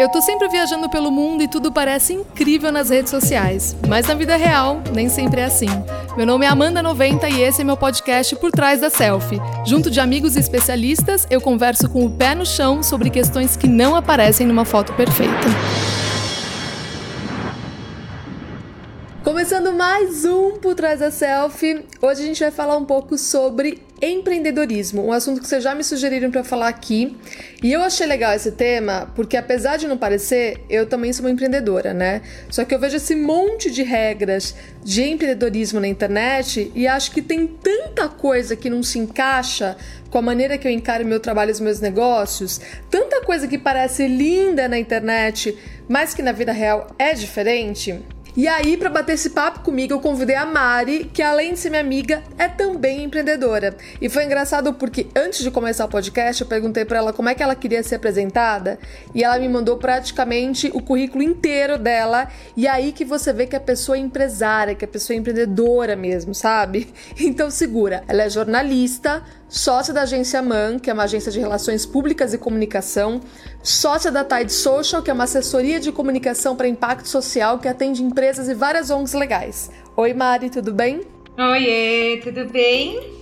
Eu tô sempre viajando pelo mundo e tudo parece incrível nas redes sociais, mas na vida real nem sempre é assim. Meu nome é Amanda 90 e esse é meu podcast Por Trás da Selfie. Junto de amigos e especialistas, eu converso com o pé no chão sobre questões que não aparecem numa foto perfeita. Começando mais um Por Trás da Selfie. Hoje a gente vai falar um pouco sobre empreendedorismo, um assunto que vocês já me sugeriram para falar aqui. E eu achei legal esse tema porque apesar de não parecer, eu também sou uma empreendedora, né? Só que eu vejo esse monte de regras de empreendedorismo na internet e acho que tem tanta coisa que não se encaixa com a maneira que eu encaro meu trabalho e os meus negócios, tanta coisa que parece linda na internet, mas que na vida real é diferente. E aí, para bater esse papo comigo, eu convidei a Mari, que além de ser minha amiga, é também empreendedora. E foi engraçado porque antes de começar o podcast, eu perguntei para ela como é que ela queria ser apresentada, e ela me mandou praticamente o currículo inteiro dela. E aí que você vê que a pessoa é empresária, que a pessoa é empreendedora mesmo, sabe? Então segura, ela é jornalista, sócia da agência MAN, que é uma agência de relações públicas e comunicação, sócia da Tide Social, que é uma assessoria de comunicação para impacto social que atende empresas e várias ONGs legais. Oi, Mari, tudo bem? Oiê, tudo bem?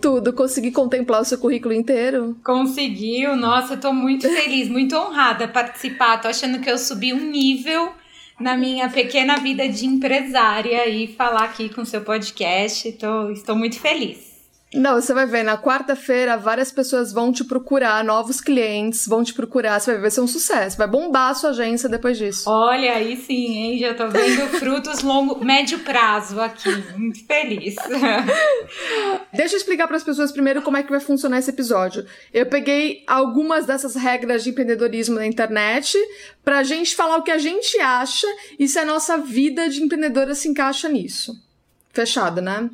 Tudo, consegui contemplar o seu currículo inteiro? Conseguiu, nossa, eu tô muito feliz, muito honrada participar. Tô achando que eu subi um nível na minha pequena vida de empresária e falar aqui com o seu podcast. Tô, estou muito feliz. Não, você vai ver, na quarta-feira várias pessoas vão te procurar, novos clientes vão te procurar, você vai ver, vai ser um sucesso, vai bombar a sua agência depois disso. Olha, aí sim, hein? Já tô vendo frutos longo, médio prazo aqui, muito feliz. Deixa eu explicar para as pessoas primeiro como é que vai funcionar esse episódio. Eu peguei algumas dessas regras de empreendedorismo na internet pra gente falar o que a gente acha e se a nossa vida de empreendedora se encaixa nisso. Fechado, né?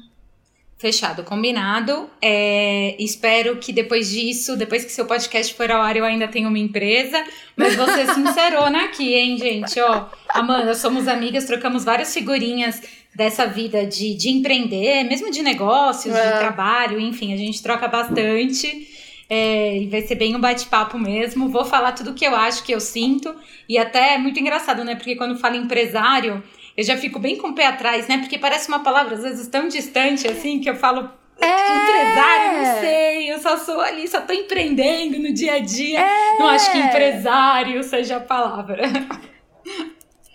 Fechado, combinado. É, espero que depois disso, depois que seu podcast for ao ar, eu ainda tenha uma empresa. Mas você é sincerona aqui, hein, gente? Ó, Amanda, somos amigas, trocamos várias figurinhas dessa vida de, de empreender, mesmo de negócios, é. de trabalho, enfim, a gente troca bastante. É, e vai ser bem um bate-papo mesmo. Vou falar tudo o que eu acho, que eu sinto. E até é muito engraçado, né? Porque quando fala empresário, eu já fico bem com o pé atrás, né? Porque parece uma palavra, às vezes, tão distante assim, que eu falo. É. Empresário, não sei, eu só sou ali, só tô empreendendo no dia a dia. É. Não acho que empresário seja a palavra.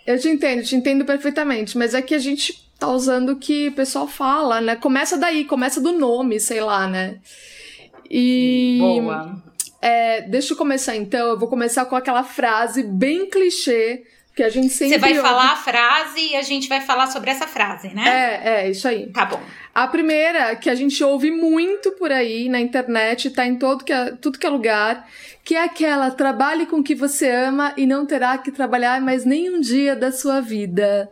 Eu te entendo, te entendo perfeitamente, mas é que a gente tá usando o que o pessoal fala, né? Começa daí, começa do nome, sei lá, né? E. Boa. É, deixa eu começar então. Eu vou começar com aquela frase bem clichê que a gente sempre. Você vai ouve. falar a frase e a gente vai falar sobre essa frase, né? É, é, isso aí. Tá bom. A primeira, que a gente ouve muito por aí na internet, tá em todo que é, tudo que é lugar, que é aquela: trabalhe com o que você ama e não terá que trabalhar mais nenhum dia da sua vida.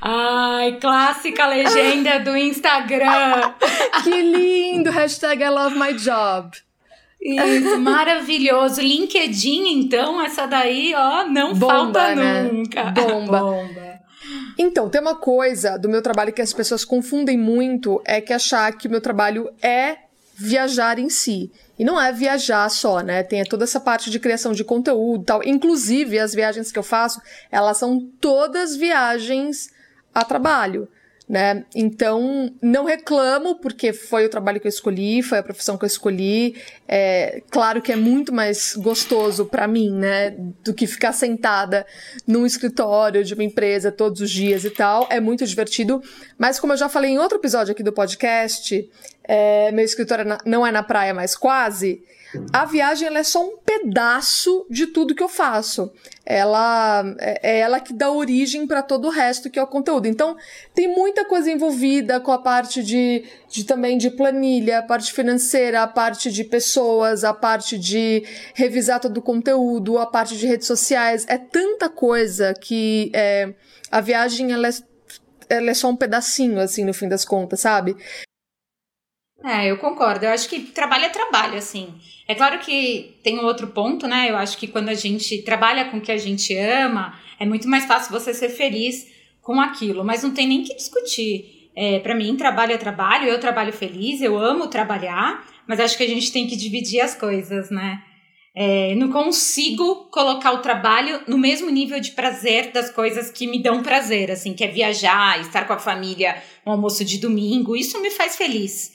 Ai, clássica legenda do Instagram. que lindo! Hashtag I love my job. Isso, maravilhoso. LinkedIn, então, essa daí, ó, não Bomba, falta né? nunca. Bomba. Bomba. Então, tem uma coisa do meu trabalho que as pessoas confundem muito, é que achar que o meu trabalho é viajar em si. E não é viajar só, né? Tem toda essa parte de criação de conteúdo e tal. Inclusive, as viagens que eu faço, elas são todas viagens a trabalho né? Então, não reclamo, porque foi o trabalho que eu escolhi, foi a profissão que eu escolhi. É, claro que é muito mais gostoso para mim, né? Do que ficar sentada num escritório de uma empresa todos os dias e tal. É muito divertido. Mas, como eu já falei em outro episódio aqui do podcast, é, meu escritório não é na praia, mas quase. A viagem é só um pedaço de tudo que eu faço. Ela é, é ela que dá origem para todo o resto que é o conteúdo. Então, tem muita coisa envolvida com a parte de, de também de planilha, a parte financeira, a parte de pessoas, a parte de revisar todo o conteúdo, a parte de redes sociais. É tanta coisa que é, a viagem ela é, ela é só um pedacinho, assim, no fim das contas, sabe? É, eu concordo. Eu acho que trabalho é trabalho, assim. É claro que tem um outro ponto, né? Eu acho que quando a gente trabalha com o que a gente ama, é muito mais fácil você ser feliz com aquilo. Mas não tem nem que discutir. É, para mim, trabalho é trabalho, eu trabalho feliz, eu amo trabalhar, mas acho que a gente tem que dividir as coisas, né? É, não consigo colocar o trabalho no mesmo nível de prazer das coisas que me dão prazer, assim, que é viajar, estar com a família, um almoço de domingo, isso me faz feliz.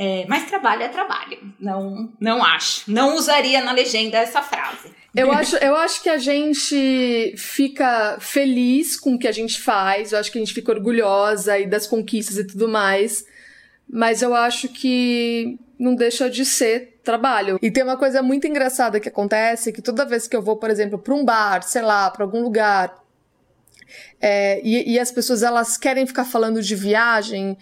É, mas trabalho é trabalho, não, não acho. Não usaria na legenda essa frase. Eu acho, eu acho que a gente fica feliz com o que a gente faz, eu acho que a gente fica orgulhosa e das conquistas e tudo mais, mas eu acho que não deixa de ser trabalho. E tem uma coisa muito engraçada que acontece, que toda vez que eu vou, por exemplo, para um bar, sei lá, para algum lugar, é, e, e, as pessoas elas querem ficar falando de viagem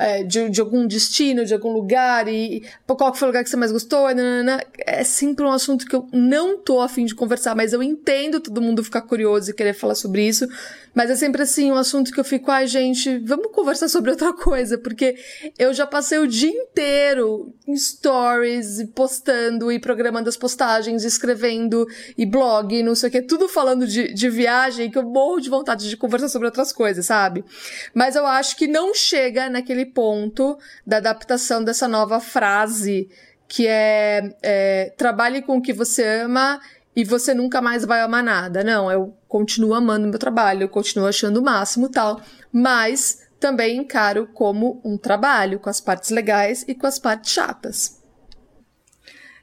é, de, de, algum destino, de algum lugar, e qual foi o lugar que você mais gostou, nanana, é sempre um assunto que eu não tô afim de conversar, mas eu entendo todo mundo ficar curioso e querer falar sobre isso, mas é sempre assim, um assunto que eu fico, ai gente, vamos conversar sobre outra coisa, porque eu já passei o dia inteiro em stories, postando e programando as postagens, escrevendo e blog, não sei o que, tudo falando de, de viagem, que eu morro de vontade de conversar sobre outras coisas, sabe? Mas eu acho que não chega naquele ponto da adaptação dessa nova frase que é, é trabalhe com o que você ama e você nunca mais vai amar nada. Não, eu continuo amando meu trabalho, eu continuo achando o máximo tal, mas também encaro como um trabalho, com as partes legais e com as partes chatas.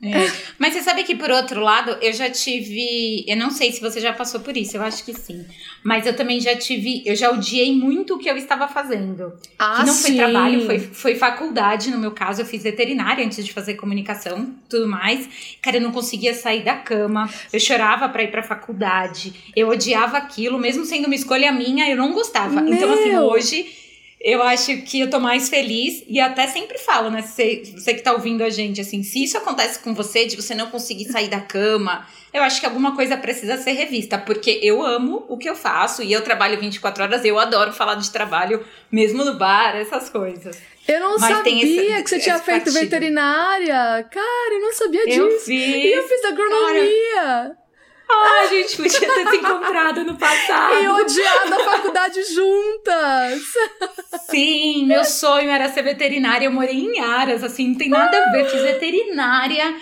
É. Mas você sabe que, por outro lado, eu já tive. Eu não sei se você já passou por isso, eu acho que sim. Mas eu também já tive. Eu já odiei muito o que eu estava fazendo. Ah, que não sim. foi trabalho, foi, foi faculdade. No meu caso, eu fiz veterinária antes de fazer comunicação tudo mais. Cara, eu não conseguia sair da cama. Eu chorava para ir pra faculdade. Eu odiava aquilo, mesmo sendo uma escolha minha, eu não gostava. Meu. Então, assim, hoje eu acho que eu tô mais feliz e até sempre falo, né? Você, você que tá ouvindo a gente, assim, se isso acontece com você, de você não conseguir sair da cama, eu acho que alguma coisa precisa ser revista, porque eu amo o que eu faço e eu trabalho 24 horas, eu adoro falar de trabalho, mesmo no bar, essas coisas. Eu não Mas sabia esse, que você tinha feito partido. veterinária. Cara, eu não sabia eu disso. Fiz, e eu fiz agronomia. Cara, ah, a gente podia ter se encontrado no passado. E odiado a faculdade juntas. Sim, meu sonho era ser veterinária. Eu morei em Aras, assim, não tem nada a ver. Fiz veterinária.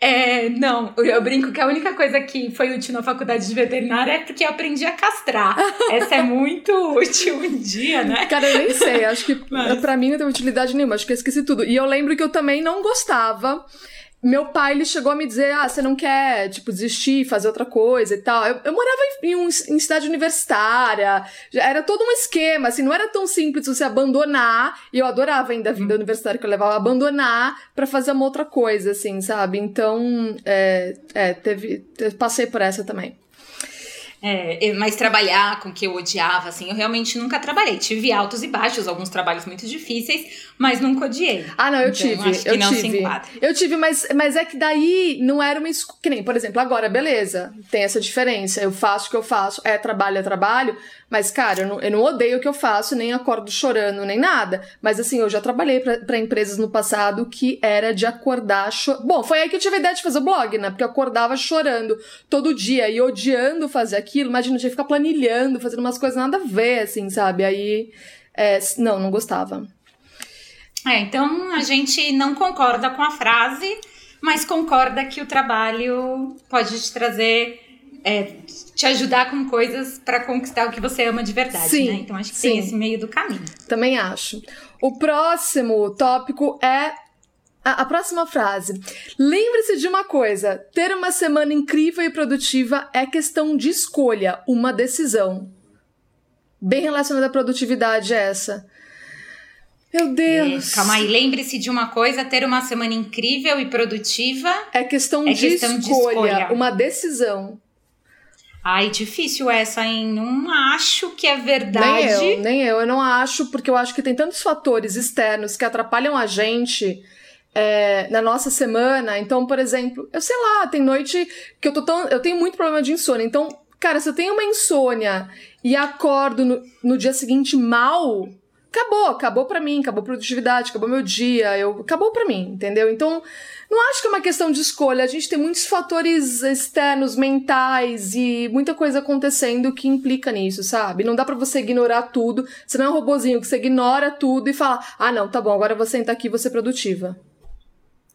É, não, eu brinco que a única coisa que foi útil na faculdade de veterinária é porque eu aprendi a castrar. Essa é muito útil um dia, né? Cara, eu nem sei. Acho que Mas... pra mim não tem utilidade nenhuma. Acho que eu esqueci tudo. E eu lembro que eu também não gostava meu pai, ele chegou a me dizer, ah, você não quer, tipo, desistir, fazer outra coisa e tal. Eu, eu morava em, um, em cidade universitária, era todo um esquema, assim, não era tão simples você abandonar, e eu adorava ainda a vida uhum. universitária que eu levava, abandonar para fazer uma outra coisa, assim, sabe? Então, é, é teve, passei por essa também. É, mas trabalhar com o que eu odiava, assim, eu realmente nunca trabalhei. Tive altos e baixos, alguns trabalhos muito difíceis, mas nunca odiei. Ah, não, eu então, tive. Acho que eu não tive. se enquadra. Eu tive, mas, mas é que daí não era uma. Que nem, por exemplo, agora, beleza, tem essa diferença. Eu faço o que eu faço, é trabalho, é trabalho, mas, cara, eu não, eu não odeio o que eu faço, nem acordo chorando, nem nada. Mas, assim, eu já trabalhei para empresas no passado que era de acordar. Cho... Bom, foi aí que eu tive a ideia de fazer o blog, né? Porque eu acordava chorando todo dia e odiando fazer aquilo. Imagina, eu tinha que ficar planilhando, fazendo umas coisas nada a ver, assim, sabe? Aí. É, não, não gostava. É, então a gente não concorda com a frase, mas concorda que o trabalho pode te trazer é, te ajudar com coisas para conquistar o que você ama de verdade, sim, né? Então acho que sim. tem esse meio do caminho. Também acho. O próximo tópico é a, a próxima frase. Lembre-se de uma coisa: ter uma semana incrível e produtiva é questão de escolha, uma decisão. Bem relacionada à produtividade essa. Meu Deus! É, calma aí, lembre-se de uma coisa: ter uma semana incrível e produtiva é questão, é de, questão escolha, de escolha, uma decisão. Ai, difícil essa, hein? Não acho que é verdade. Nem eu, nem eu. Eu não acho, porque eu acho que tem tantos fatores externos que atrapalham a gente é, na nossa semana. Então, por exemplo, eu sei lá, tem noite que eu tô tão. Eu tenho muito problema de insônia. Então, cara, se eu tenho uma insônia e acordo no, no dia seguinte mal, acabou, acabou pra mim, acabou produtividade, acabou meu dia, eu, acabou pra mim, entendeu? Então. Não acho que é uma questão de escolha. A gente tem muitos fatores externos, mentais e muita coisa acontecendo que implica nisso, sabe? Não dá para você ignorar tudo. Você não é um robozinho que você ignora tudo e fala: ah, não, tá bom, agora eu vou sentar aqui e vou ser produtiva.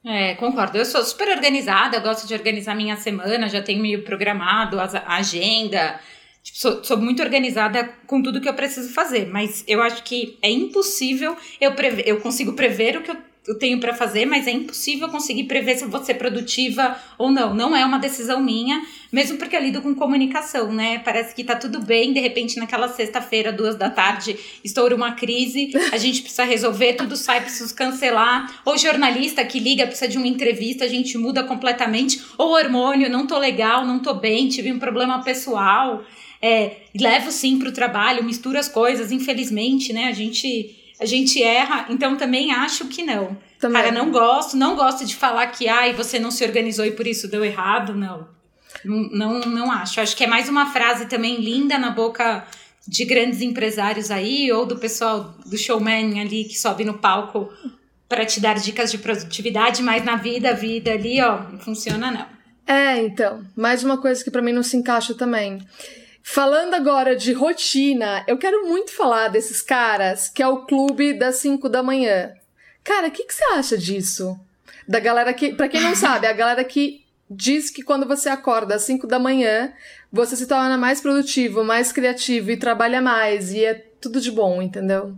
É, concordo. Eu sou super organizada, eu gosto de organizar minha semana, já tenho meio programado a agenda. Tipo, sou, sou, muito organizada com tudo que eu preciso fazer, mas eu acho que é impossível eu prever, eu consigo prever o que eu eu tenho para fazer, mas é impossível conseguir prever se eu vou ser produtiva ou não. Não é uma decisão minha, mesmo porque eu lido com comunicação, né? Parece que tá tudo bem, de repente, naquela sexta-feira, duas da tarde, estoura uma crise, a gente precisa resolver, tudo sai, precisa cancelar. Ou jornalista que liga, precisa de uma entrevista, a gente muda completamente. Ou hormônio, não tô legal, não tô bem, tive um problema pessoal. É, levo sim pro trabalho, misturo as coisas, infelizmente, né? A gente a gente erra, então também acho que não. Também. Cara, não gosto, não gosto de falar que ai, você não se organizou e por isso deu errado, não. Não, não, acho. Acho que é mais uma frase também linda na boca de grandes empresários aí, ou do pessoal do showman ali que sobe no palco para te dar dicas de produtividade, mas na vida, a vida ali, ó, não funciona não. É, então, mais uma coisa que para mim não se encaixa também. Falando agora de rotina, eu quero muito falar desses caras que é o clube das 5 da manhã. Cara, o que, que você acha disso? Da galera que, pra quem não sabe, a galera que diz que quando você acorda às 5 da manhã, você se torna mais produtivo, mais criativo e trabalha mais, e é tudo de bom, entendeu?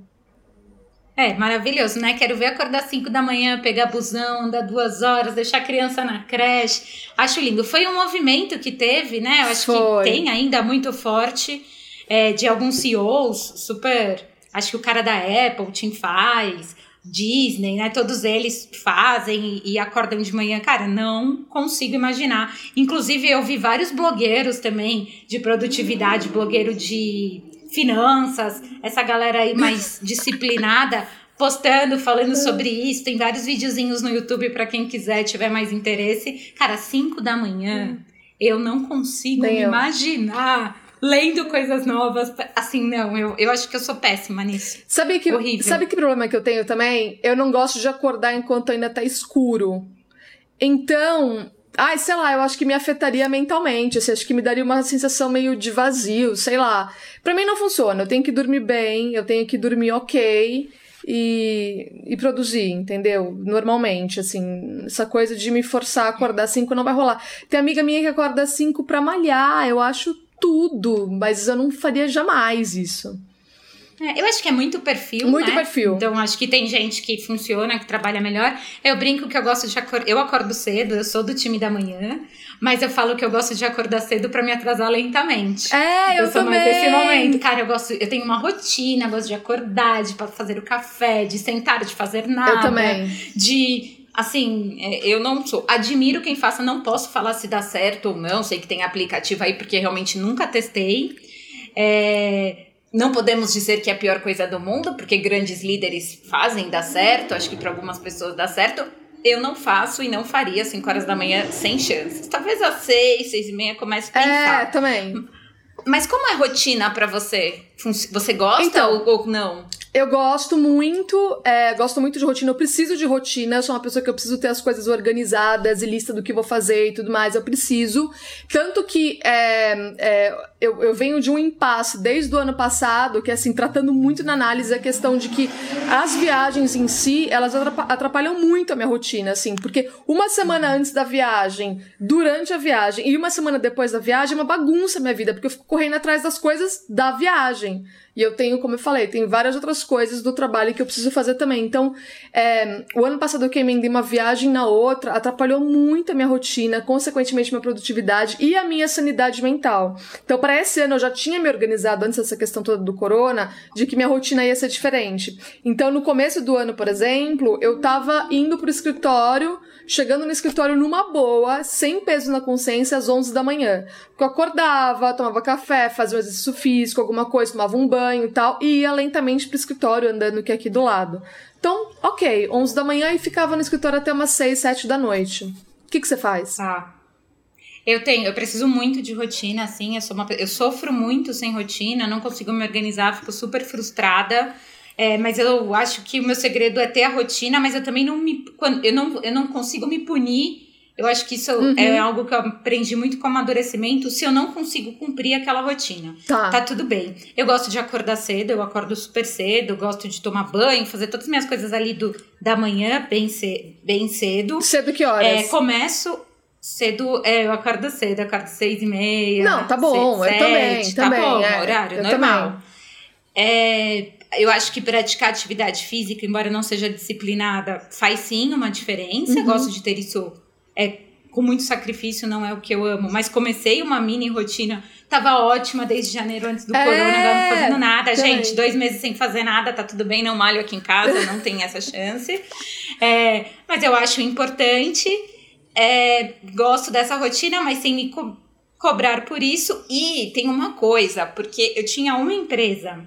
É, maravilhoso, né? Quero ver acordar às 5 da manhã, pegar busão, andar duas horas, deixar a criança na creche. Acho lindo. Foi um movimento que teve, né? Eu acho Foi. que tem ainda muito forte é, de alguns CEOs super. Acho que o cara da Apple, Tim faz, Disney, né? Todos eles fazem e, e acordam de manhã. Cara, não consigo imaginar. Inclusive, eu vi vários blogueiros também de produtividade, blogueiro de finanças, essa galera aí mais disciplinada, postando, falando sobre isso. Tem vários videozinhos no YouTube para quem quiser, tiver mais interesse. Cara, 5 da manhã, eu não consigo me imaginar lendo coisas novas. Assim, não, eu, eu acho que eu sou péssima nisso. Sabe que, Horrível. sabe que problema que eu tenho também? Eu não gosto de acordar enquanto ainda tá escuro. Então, Ai, sei lá, eu acho que me afetaria mentalmente, assim, acho que me daria uma sensação meio de vazio, sei lá. Pra mim não funciona, eu tenho que dormir bem, eu tenho que dormir ok e, e produzir, entendeu? Normalmente, assim, essa coisa de me forçar a acordar às 5 não vai rolar. Tem amiga minha que acorda às 5 pra malhar, eu acho tudo, mas eu não faria jamais isso. É, eu acho que é muito perfil. Muito né? perfil. Então, acho que tem gente que funciona, que trabalha melhor. Eu brinco que eu gosto de acordar. Eu acordo cedo, eu sou do time da manhã, mas eu falo que eu gosto de acordar cedo para me atrasar lentamente. É, eu, eu sou também. mais desse momento. Cara, eu gosto, eu tenho uma rotina, gosto de acordar, de fazer o café, de sentar, de fazer nada. Eu também. De assim, é, eu não sou. Admiro quem faça, não posso falar se dá certo ou não. Sei que tem aplicativo aí, porque realmente nunca testei. É, não podemos dizer que é a pior coisa do mundo, porque grandes líderes fazem dar certo, acho que para algumas pessoas dá certo. Eu não faço e não faria 5 horas da manhã sem chances. Talvez às 6, 6 e meia comece a pensar. É, também. Mas como é rotina para você? Você gosta então, ou, ou não? Eu gosto muito, é, gosto muito de rotina. Eu preciso de rotina. Eu sou uma pessoa que eu preciso ter as coisas organizadas e lista do que vou fazer e tudo mais. Eu preciso. Tanto que é, é, eu, eu venho de um impasse desde o ano passado, que é assim, tratando muito na análise a questão de que as viagens em si, elas atrapalham muito a minha rotina, assim, porque uma semana antes da viagem, durante a viagem e uma semana depois da viagem é uma bagunça a minha vida, porque eu fico correndo atrás das coisas da viagem. E eu tenho, como eu falei, tem várias outras coisas do trabalho que eu preciso fazer também. Então, é, o ano passado eu queimei uma viagem na outra, atrapalhou muito a minha rotina, consequentemente minha produtividade e a minha sanidade mental. Então, para esse ano eu já tinha me organizado antes dessa questão toda do corona, de que minha rotina ia ser diferente. Então, no começo do ano, por exemplo, eu tava indo pro escritório, chegando no escritório numa boa, sem peso na consciência, às 11 da manhã. Porque eu acordava, tomava café, fazia um exercício físico, alguma coisa, tomava um banho e tal, e ia lentamente pro escritório, andando que aqui do lado. Então, ok, 11 da manhã e ficava no escritório até umas 6, 7 da noite. O que, que você faz? Ah. Eu tenho, eu preciso muito de rotina, assim, eu, sou uma, eu sofro muito sem rotina, não consigo me organizar, fico super frustrada. É, mas eu acho que o meu segredo é ter a rotina, mas eu também não me. Eu não, eu não consigo me punir Eu acho que isso uhum. é algo que eu aprendi muito com amadurecimento. Se eu não consigo cumprir aquela rotina, tá. tá tudo bem. Eu gosto de acordar cedo, eu acordo super cedo, gosto de tomar banho, fazer todas as minhas coisas ali do, da manhã bem, ce, bem cedo. Cedo que horas? É, começo cedo, é, eu acordo cedo, eu acordo seis e meia. Não, tá bom, seis, eu também, tá também. bom, é, horário normal. É, eu acho que praticar atividade física, embora não seja disciplinada, faz sim uma diferença. Uhum. Gosto de ter isso é, com muito sacrifício, não é o que eu amo. Mas comecei uma mini rotina, tava ótima desde janeiro, antes do é, corona, não fazendo nada. Também. Gente, dois meses sem fazer nada, tá tudo bem, não malho aqui em casa, não tem essa chance. É, mas eu acho importante. É, gosto dessa rotina, mas sem me co cobrar por isso. E tem uma coisa, porque eu tinha uma empresa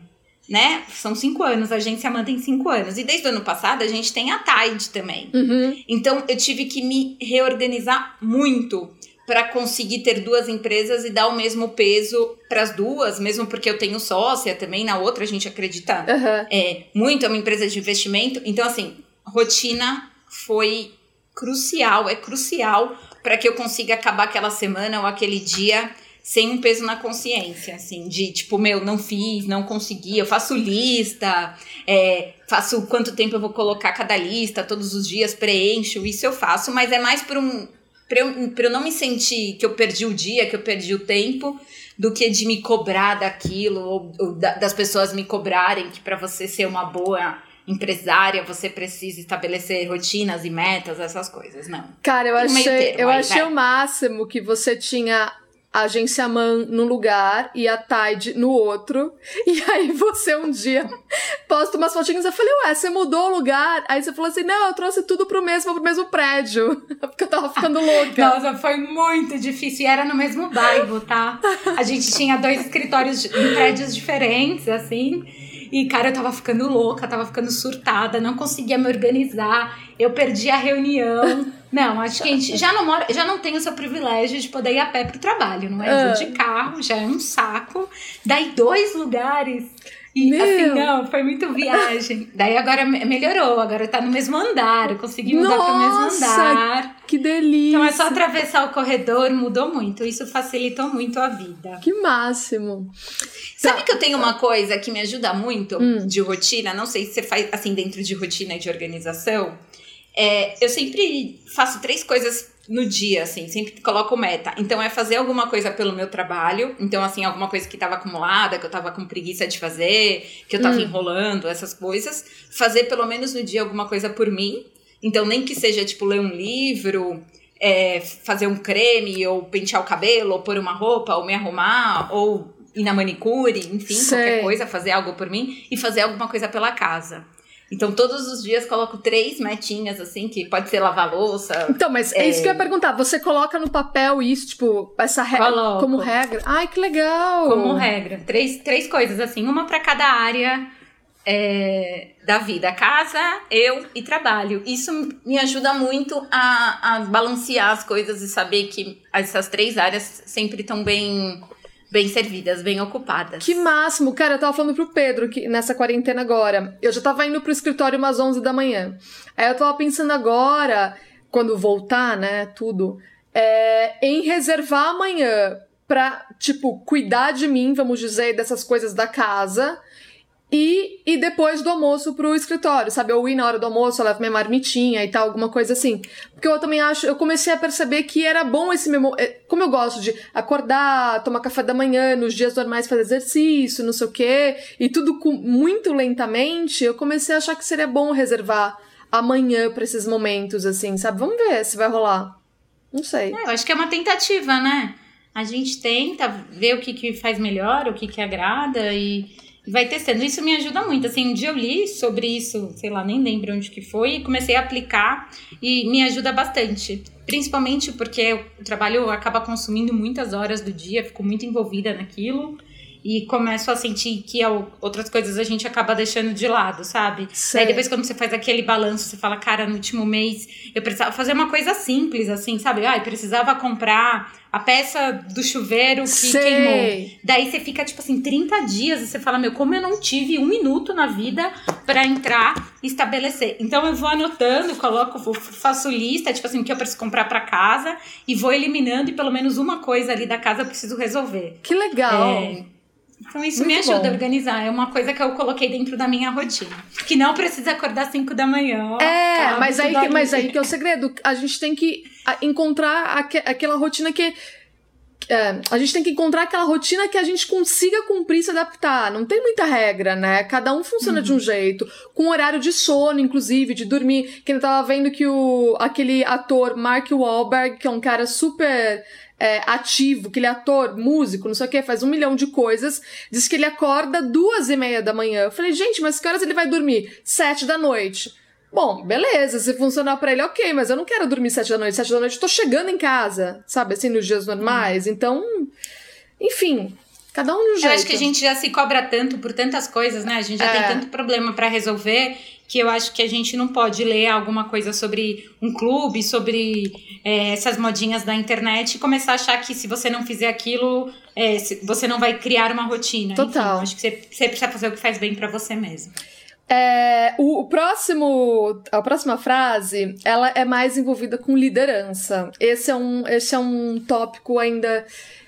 né? São cinco anos, a agência mantém cinco anos. E desde o ano passado a gente tem a Tide também. Uhum. Então eu tive que me reorganizar muito para conseguir ter duas empresas e dar o mesmo peso para as duas, mesmo porque eu tenho sócia também, na outra a gente acredita uhum. é, muito, é uma empresa de investimento. Então, assim, rotina foi crucial, é crucial para que eu consiga acabar aquela semana ou aquele dia sem um peso na consciência, assim, de tipo, meu, não fiz, não consegui, eu faço lista, é, faço quanto tempo eu vou colocar cada lista, todos os dias preencho, isso eu faço, mas é mais por um. Pra eu, pra eu não me sentir que eu perdi o dia, que eu perdi o tempo, do que de me cobrar daquilo, ou, ou da, das pessoas me cobrarem que para você ser uma boa empresária, você precisa estabelecer rotinas e metas, essas coisas, não. Cara, eu achei, termo, eu aí, achei o máximo que você tinha a agência Man num lugar e a Tide no outro. E aí você um dia posta umas fotinhas. Eu falei, ué, você mudou o lugar? Aí você falou assim: não, eu trouxe tudo pro mesmo, pro mesmo prédio. Porque eu tava ficando louca. Nossa, foi muito difícil. E era no mesmo bairro, tá? A gente tinha dois escritórios em prédios diferentes, assim. E, cara, eu tava ficando louca, tava ficando surtada, não conseguia me organizar, eu perdi a reunião. Não, acho que a gente já não mora, já não tem o seu privilégio de poder ir a pé pro trabalho, não é? Vou de ah. carro, já é um saco. Daí dois lugares. E Meu. assim, não, foi muito viagem. Daí agora melhorou, agora tá no mesmo andar, eu consegui mudar Nossa, pro mesmo andar. Que delícia! Então é só atravessar o corredor, mudou muito. Isso facilitou muito a vida. Que máximo! Sabe tá. que eu tenho uma coisa que me ajuda muito hum. de rotina? Não sei se você faz assim dentro de rotina e de organização é, eu sempre faço três coisas no dia, assim, sempre coloco meta. Então é fazer alguma coisa pelo meu trabalho. Então, assim, alguma coisa que estava acumulada, que eu estava com preguiça de fazer, que eu estava hum. enrolando, essas coisas. Fazer pelo menos no dia alguma coisa por mim. Então, nem que seja, tipo, ler um livro, é, fazer um creme, ou pentear o cabelo, ou pôr uma roupa, ou me arrumar, ou ir na manicure, enfim, Sei. qualquer coisa, fazer algo por mim e fazer alguma coisa pela casa. Então, todos os dias coloco três metinhas, assim, que pode ser lavar louça. Então, mas é, isso que eu ia perguntar. Você coloca no papel isso, tipo, essa regra como regra? Ai, que legal! Como regra. Três, três coisas, assim, uma para cada área é, da vida: casa, eu e trabalho. Isso me ajuda muito a, a balancear as coisas e saber que essas três áreas sempre estão bem bem servidas, bem ocupadas. Que máximo! Cara, eu tava falando pro Pedro que nessa quarentena agora, eu já tava indo pro escritório umas 11 da manhã. Aí eu tava pensando agora, quando voltar, né, tudo, é, em reservar amanhã pra, tipo, cuidar de mim, vamos dizer, dessas coisas da casa e, e depois do almoço pro escritório, sabe? Eu ir na hora do almoço, eu levo minha marmitinha e tal, alguma coisa assim. Porque eu também acho, eu comecei a perceber que era bom esse mesmo. É, como eu gosto de acordar, tomar café da manhã, nos dias normais fazer exercício, não sei o quê, e tudo com, muito lentamente, eu comecei a achar que seria bom reservar amanhã para esses momentos, assim, sabe? Vamos ver se vai rolar. Não sei. É, eu acho que é uma tentativa, né? A gente tenta ver o que, que faz melhor, o que, que agrada e vai testando. Isso me ajuda muito. Assim, um dia eu li sobre isso, sei lá, nem lembro onde que foi, e comecei a aplicar e me ajuda bastante. Principalmente porque o trabalho acaba consumindo muitas horas do dia, fico muito envolvida naquilo. e começo a sentir que outras coisas a gente acaba deixando de lado, sabe? Sei. Aí depois quando você faz aquele balanço, você fala, cara, no último mês eu precisava fazer uma coisa simples, assim, sabe? Ah, eu precisava comprar a peça do chuveiro que Sei. queimou. Daí você fica, tipo assim, 30 dias e você fala, meu, como eu não tive um minuto na vida para entrar e estabelecer. Então eu vou anotando, coloco, faço lista, tipo assim, o que eu preciso comprar para casa e vou eliminando e pelo menos uma coisa ali da casa eu preciso resolver. Que legal! É, então isso Muito me ajuda bom. a organizar. É uma coisa que eu coloquei dentro da minha rotina. Que não precisa acordar às 5 da manhã. É, mas aí, que, mas aí que é o segredo. A gente tem que encontrar aqu aquela rotina que. É, a gente tem que encontrar aquela rotina que a gente consiga cumprir e se adaptar. Não tem muita regra, né? Cada um funciona uhum. de um uhum. jeito. Com horário de sono, inclusive, de dormir. Que eu tava vendo que o, aquele ator Mark Wahlberg, que é um cara super é, ativo, que ele é ator, músico, não sei o que, faz um milhão de coisas, diz que ele acorda duas e meia da manhã. Eu falei, gente, mas que horas ele vai dormir? Sete da noite. Bom, beleza, se funcionar para ele, ok, mas eu não quero dormir sete da noite. Sete da noite eu tô chegando em casa, sabe, assim, nos dias normais. Hum. Então, enfim, Cada um um jeito. Eu acho que a gente já se cobra tanto por tantas coisas, né? A gente já é. tem tanto problema para resolver que eu acho que a gente não pode ler alguma coisa sobre um clube, sobre é, essas modinhas da internet e começar a achar que se você não fizer aquilo, é, você não vai criar uma rotina. Total. Enfim, acho que você, você, precisa fazer o que faz bem para você mesmo. É, o, o, próximo, a próxima frase, ela é mais envolvida com liderança. Esse é um, esse é um tópico ainda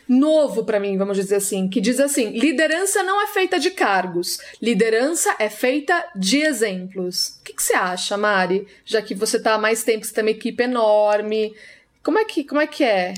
novo para mim, vamos dizer assim, que diz assim: liderança não é feita de cargos, liderança é feita de exemplos. O que, que você acha, Mari? Já que você tá há mais tempo, você tem uma equipe enorme. Como é que, como é, que é?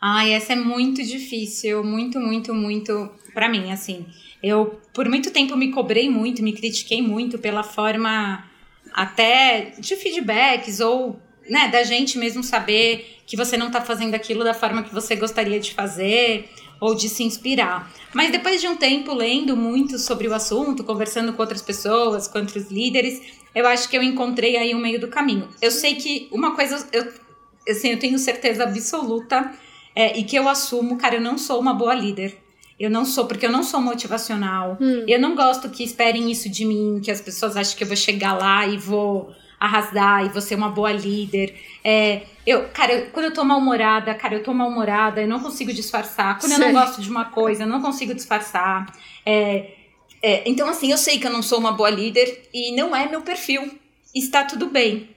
Ai, essa é muito difícil, muito, muito, muito para mim, assim. Eu por muito tempo me cobrei muito, me critiquei muito pela forma até de feedbacks ou né, da gente mesmo saber que você não está fazendo aquilo da forma que você gostaria de fazer ou de se inspirar. Mas depois de um tempo lendo muito sobre o assunto, conversando com outras pessoas, com outros líderes, eu acho que eu encontrei aí o um meio do caminho. Eu sei que uma coisa, eu, assim, eu tenho certeza absoluta é, e que eu assumo, cara, eu não sou uma boa líder. Eu não sou, porque eu não sou motivacional. Hum. Eu não gosto que esperem isso de mim, que as pessoas achem que eu vou chegar lá e vou arrasar e você é uma boa líder. É, eu, cara, eu, quando eu tô mal-humorada, cara, eu tô mal-humorada, eu não consigo disfarçar. Quando eu não gosto de uma coisa, eu não consigo disfarçar. É, é, então, assim, eu sei que eu não sou uma boa líder e não é meu perfil. Está tudo bem.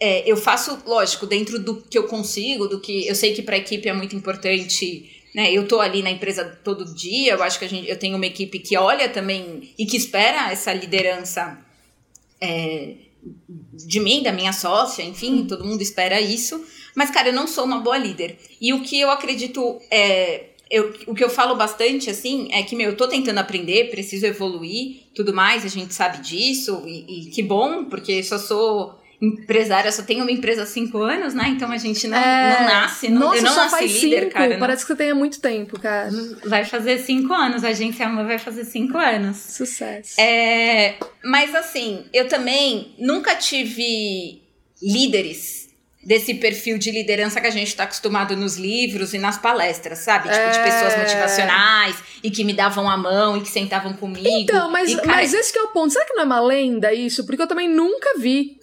É, eu faço, lógico, dentro do que eu consigo, do que eu sei que para a equipe é muito importante. Né, eu tô ali na empresa todo dia, eu acho que a gente, eu tenho uma equipe que olha também e que espera essa liderança é, de mim, da minha sócia, enfim, uhum. todo mundo espera isso. Mas, cara, eu não sou uma boa líder. E o que eu acredito é. Eu, o que eu falo bastante, assim, é que, meu, eu tô tentando aprender, preciso evoluir, tudo mais, a gente sabe disso, e, e que bom, porque só sou empresária, só tenho uma empresa há cinco anos, né? Então a gente não, é... não nasce, não, Nossa, eu não nasci faz líder, cinco. cara. Parece não. que você tem há muito tempo, cara. Vai fazer cinco anos, a agência Amor vai fazer cinco anos. Sucesso. É, mas assim, eu também nunca tive líderes desse perfil de liderança que a gente está acostumado nos livros e nas palestras, sabe? Tipo, é... de pessoas motivacionais e que me davam a mão e que sentavam comigo. Então, mas, e, cara... mas esse é o ponto. Será que não é uma lenda isso? Porque eu também nunca vi.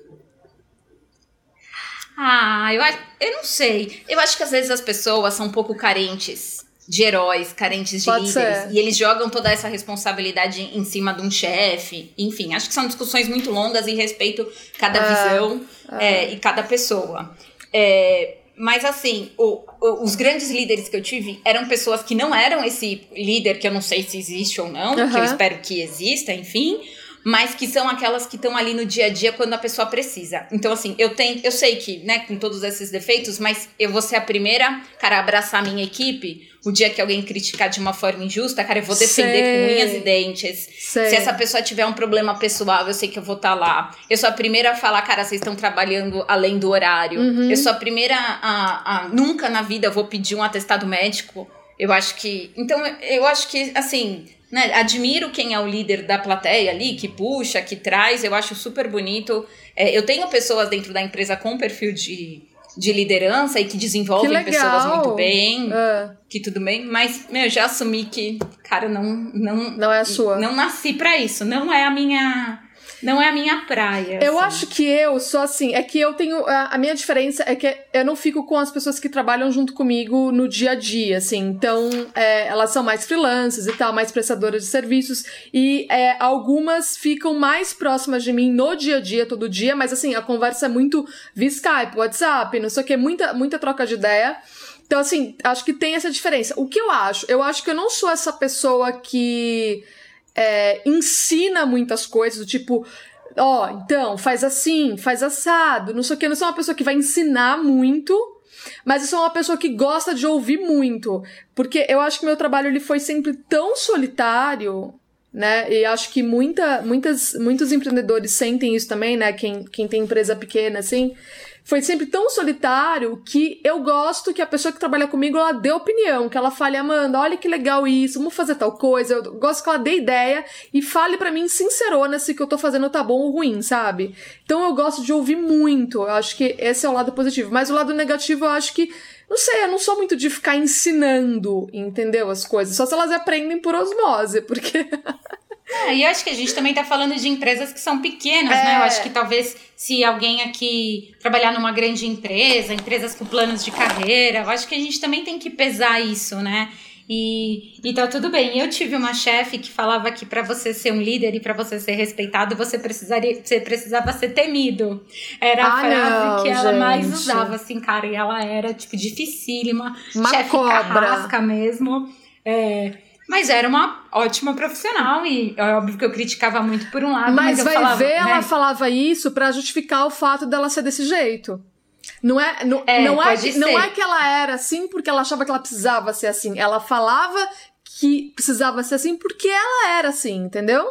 Ah, eu, eu não sei. Eu acho que às vezes as pessoas são um pouco carentes de heróis, carentes de Pode líderes. Ser. E eles jogam toda essa responsabilidade em cima de um chefe. Enfim, acho que são discussões muito longas e respeito cada é, visão é. É, e cada pessoa. É, mas assim, o, o, os grandes líderes que eu tive eram pessoas que não eram esse líder que eu não sei se existe ou não, que eu espero que exista, enfim mas que são aquelas que estão ali no dia a dia quando a pessoa precisa. Então, assim, eu tenho, eu sei que, né, com todos esses defeitos, mas eu vou ser a primeira, cara, a abraçar a minha equipe. O dia que alguém criticar de uma forma injusta, cara, eu vou defender sei. com unhas e dentes. Sei. Se essa pessoa tiver um problema pessoal, eu sei que eu vou estar tá lá. Eu sou a primeira a falar, cara, vocês estão trabalhando além do horário. Uhum. Eu sou a primeira a, a. Nunca na vida eu vou pedir um atestado médico. Eu acho que. Então, eu acho que, assim né, admiro quem é o líder da plateia ali, que puxa, que traz, eu acho super bonito. É, eu tenho pessoas dentro da empresa com perfil de, de liderança e que desenvolvem que pessoas muito bem, uh. que tudo bem, mas meu, eu já assumi que, cara, não não não é a sua. Não nasci para isso, não é a minha não é a minha praia. Eu assim. acho que eu sou assim, é que eu tenho. A, a, minha diferença é que eu não fico com as pessoas que trabalham junto comigo no dia a dia, assim. Então, é, elas são mais freelancers e tal, mais prestadoras de serviços. E é, algumas ficam mais próximas de mim no dia a dia, todo dia, mas assim, a conversa é muito via Skype, WhatsApp, não sei o que, muita, muita troca de ideia. Então, assim, acho que tem essa diferença. O que eu acho? Eu acho que eu não sou essa pessoa que é, ensina muitas coisas, do tipo, ó, oh, então, faz assim, faz assado, não sei o que. Eu não sou uma pessoa que vai ensinar muito, mas eu sou uma pessoa que gosta de ouvir muito. Porque eu acho que meu trabalho ele foi sempre tão solitário, né? E acho que muita, muitas, muitos empreendedores sentem isso também, né? Quem, quem tem empresa pequena, assim foi sempre tão solitário que eu gosto que a pessoa que trabalha comigo ela dê opinião, que ela fale, Amanda, olha que legal isso, vamos fazer tal coisa. Eu gosto que ela dê ideia e fale para mim sincerona se que eu tô fazendo tá bom ou ruim, sabe? Então eu gosto de ouvir muito. Eu acho que esse é o lado positivo. Mas o lado negativo eu acho que não sei, eu não sou muito de ficar ensinando, entendeu? As coisas. Só se elas aprendem por osmose, porque. É, e eu acho que a gente também está falando de empresas que são pequenas, é. né? Eu acho que talvez se alguém aqui trabalhar numa grande empresa, empresas com planos de carreira, eu acho que a gente também tem que pesar isso, né? E, e tá tudo bem. Eu tive uma chefe que falava que para você ser um líder e para você ser respeitado, você precisaria, você precisava ser temido. Era a ah, frase não, que ela gente. mais usava, assim, cara, e ela era, tipo, dificílima. Uma chefe cobra. carrasca mesmo. É, mas era uma ótima profissional e é óbvio que eu criticava muito por um lado. Mas, mas vai falava, ver, né? ela falava isso para justificar o fato dela ser desse jeito. Não é, não, é, não, é, que, não é que ela era assim porque ela achava que ela precisava ser assim. Ela falava que precisava ser assim porque ela era assim, entendeu?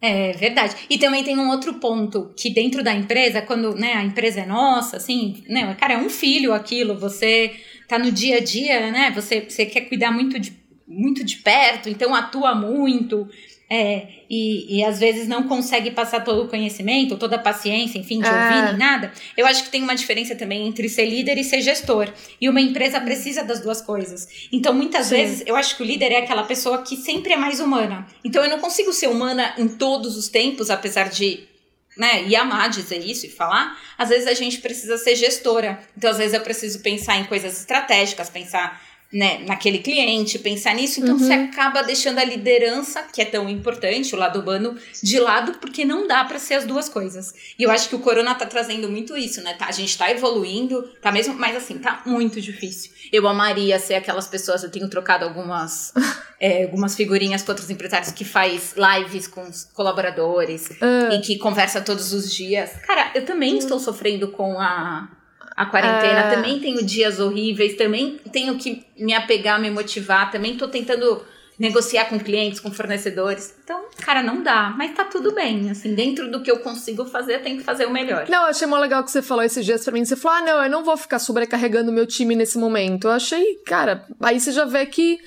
É verdade. E também tem um outro ponto que dentro da empresa, quando né, a empresa é nossa, assim, né, cara, é um filho aquilo, você tá no dia a dia, né? Você, você quer cuidar muito de muito de perto, então atua muito. É, e, e às vezes não consegue passar todo o conhecimento, toda a paciência, enfim, de ouvir é. nem nada. Eu acho que tem uma diferença também entre ser líder e ser gestor. E uma empresa precisa das duas coisas. Então, muitas Sim. vezes, eu acho que o líder é aquela pessoa que sempre é mais humana. Então, eu não consigo ser humana em todos os tempos, apesar de né, e amar dizer isso e falar, às vezes a gente precisa ser gestora. Então, às vezes eu preciso pensar em coisas estratégicas, pensar né, naquele cliente, pensar nisso, então uhum. você acaba deixando a liderança, que é tão importante, o lado humano, de lado, porque não dá para ser as duas coisas. E eu acho que o corona tá trazendo muito isso, né? Tá, a gente tá evoluindo, tá mesmo, mas assim, tá muito difícil. Eu amaria ser aquelas pessoas, eu tenho trocado algumas, é, algumas figurinhas com outros empresários que faz lives com os colaboradores uh. e que conversa todos os dias. Cara, eu também uh. estou sofrendo com a a quarentena. É... Também tenho dias horríveis, também tenho que me apegar, me motivar, também tô tentando negociar com clientes, com fornecedores. Então, cara, não dá, mas tá tudo bem. Assim, dentro do que eu consigo fazer, eu tenho que fazer o melhor. Não, eu achei mó legal que você falou esses dias pra mim. Você falou, ah, não, eu não vou ficar sobrecarregando o meu time nesse momento. Eu achei, cara, aí você já vê que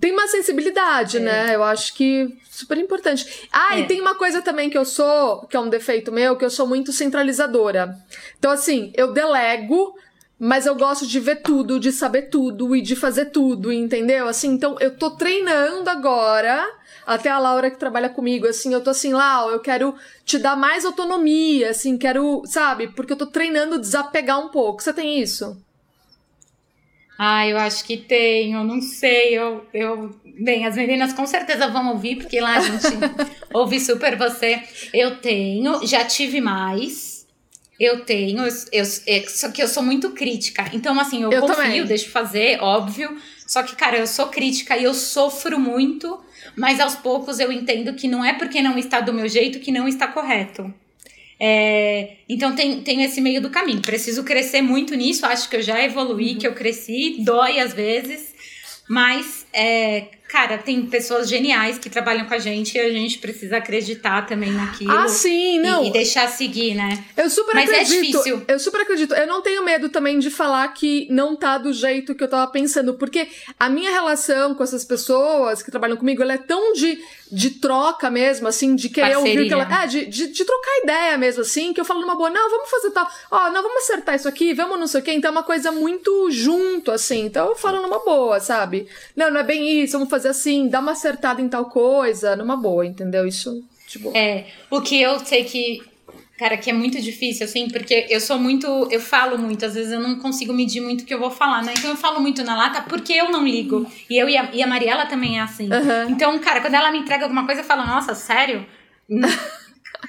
tem uma sensibilidade, é. né? Eu acho que super importante. Ah, é. e tem uma coisa também que eu sou, que é um defeito meu, que eu sou muito centralizadora. Então, assim, eu delego, mas eu gosto de ver tudo, de saber tudo e de fazer tudo, entendeu? Assim, então eu tô treinando agora. Até a Laura que trabalha comigo, assim, eu tô assim, Lau, eu quero te dar mais autonomia, assim, quero, sabe? Porque eu tô treinando desapegar um pouco. Você tem isso? Ah, eu acho que tenho, não sei, eu, eu... Bem, as meninas com certeza vão ouvir, porque lá a gente ouve super você. Eu tenho, já tive mais, eu tenho, eu, eu, é, só que eu sou muito crítica. Então, assim, eu, eu confio, também. deixo fazer, óbvio. Só que, cara, eu sou crítica e eu sofro muito, mas aos poucos eu entendo que não é porque não está do meu jeito que não está correto. É, então tem, tem esse meio do caminho. Preciso crescer muito nisso. Acho que eu já evoluí, uhum. que eu cresci, dói às vezes, mas é, cara, tem pessoas geniais que trabalham com a gente e a gente precisa acreditar também naquilo. Ah, sim, não. E, e deixar seguir, né? Eu super Mas é acredito. difícil. Eu super acredito. Eu não tenho medo também de falar que não tá do jeito que eu tava pensando, porque a minha relação com essas pessoas que trabalham comigo, ela é tão de, de troca mesmo, assim, de querer ouvir o que ela. Parceria. É, de, de, de trocar ideia mesmo, assim, que eu falo numa boa, não, vamos fazer tal. Ó, não, vamos acertar isso aqui, vamos não sei o quê. Então é uma coisa muito junto, assim. Então eu falo numa boa, sabe? Não, não é bem isso, vamos fazer assim, dá uma acertada em tal coisa, numa boa, entendeu? Isso, tipo. É, o que eu sei que, cara, que é muito difícil, assim, porque eu sou muito, eu falo muito, às vezes eu não consigo medir muito o que eu vou falar, né? Então eu falo muito na lata porque eu não ligo. E eu e a, e a Mariela também é assim. Aham. Então, cara, quando ela me entrega alguma coisa, eu falo, nossa, sério?